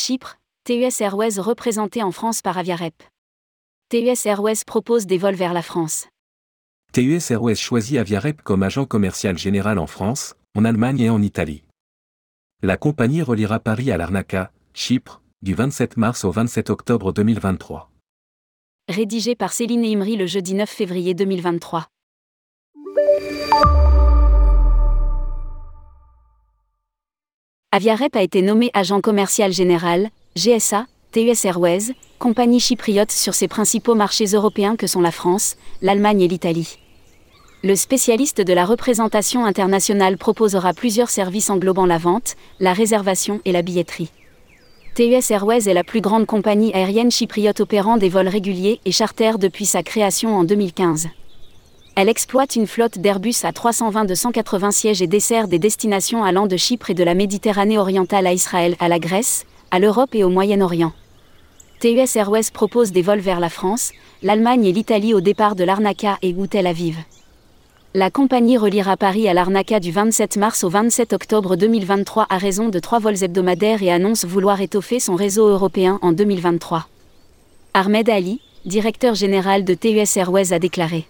Chypre, TUS Airways représenté en France par Aviarep. TUS Airways propose des vols vers la France. TUS Airways choisit Aviarep comme agent commercial général en France, en Allemagne et en Italie. La compagnie reliera Paris à Larnaca, Chypre, du 27 mars au 27 octobre 2023. Rédigé par Céline Imri le jeudi 9 février 2023. Aviarep a été nommé agent commercial général, GSA, TUS Airways, compagnie chypriote sur ses principaux marchés européens que sont la France, l'Allemagne et l'Italie. Le spécialiste de la représentation internationale proposera plusieurs services englobant la vente, la réservation et la billetterie. TUS Airways est la plus grande compagnie aérienne chypriote opérant des vols réguliers et charters depuis sa création en 2015. Elle exploite une flotte d'Airbus à 320-280 sièges et dessert des destinations allant de Chypre et de la Méditerranée orientale à Israël, à la Grèce, à l'Europe et au Moyen-Orient. TUS Airways propose des vols vers la France, l'Allemagne et l'Italie au départ de Larnaca et ou Tel Aviv. La compagnie reliera Paris à Larnaca du 27 mars au 27 octobre 2023 à raison de trois vols hebdomadaires et annonce vouloir étoffer son réseau européen en 2023. Ahmed Ali, directeur général de TUS Airways, a déclaré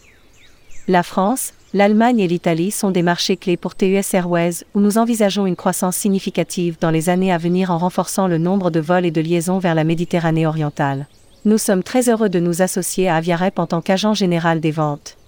la France, l'Allemagne et l'Italie sont des marchés clés pour TUS Airways où nous envisageons une croissance significative dans les années à venir en renforçant le nombre de vols et de liaisons vers la Méditerranée orientale. Nous sommes très heureux de nous associer à Aviarep en tant qu'agent général des ventes.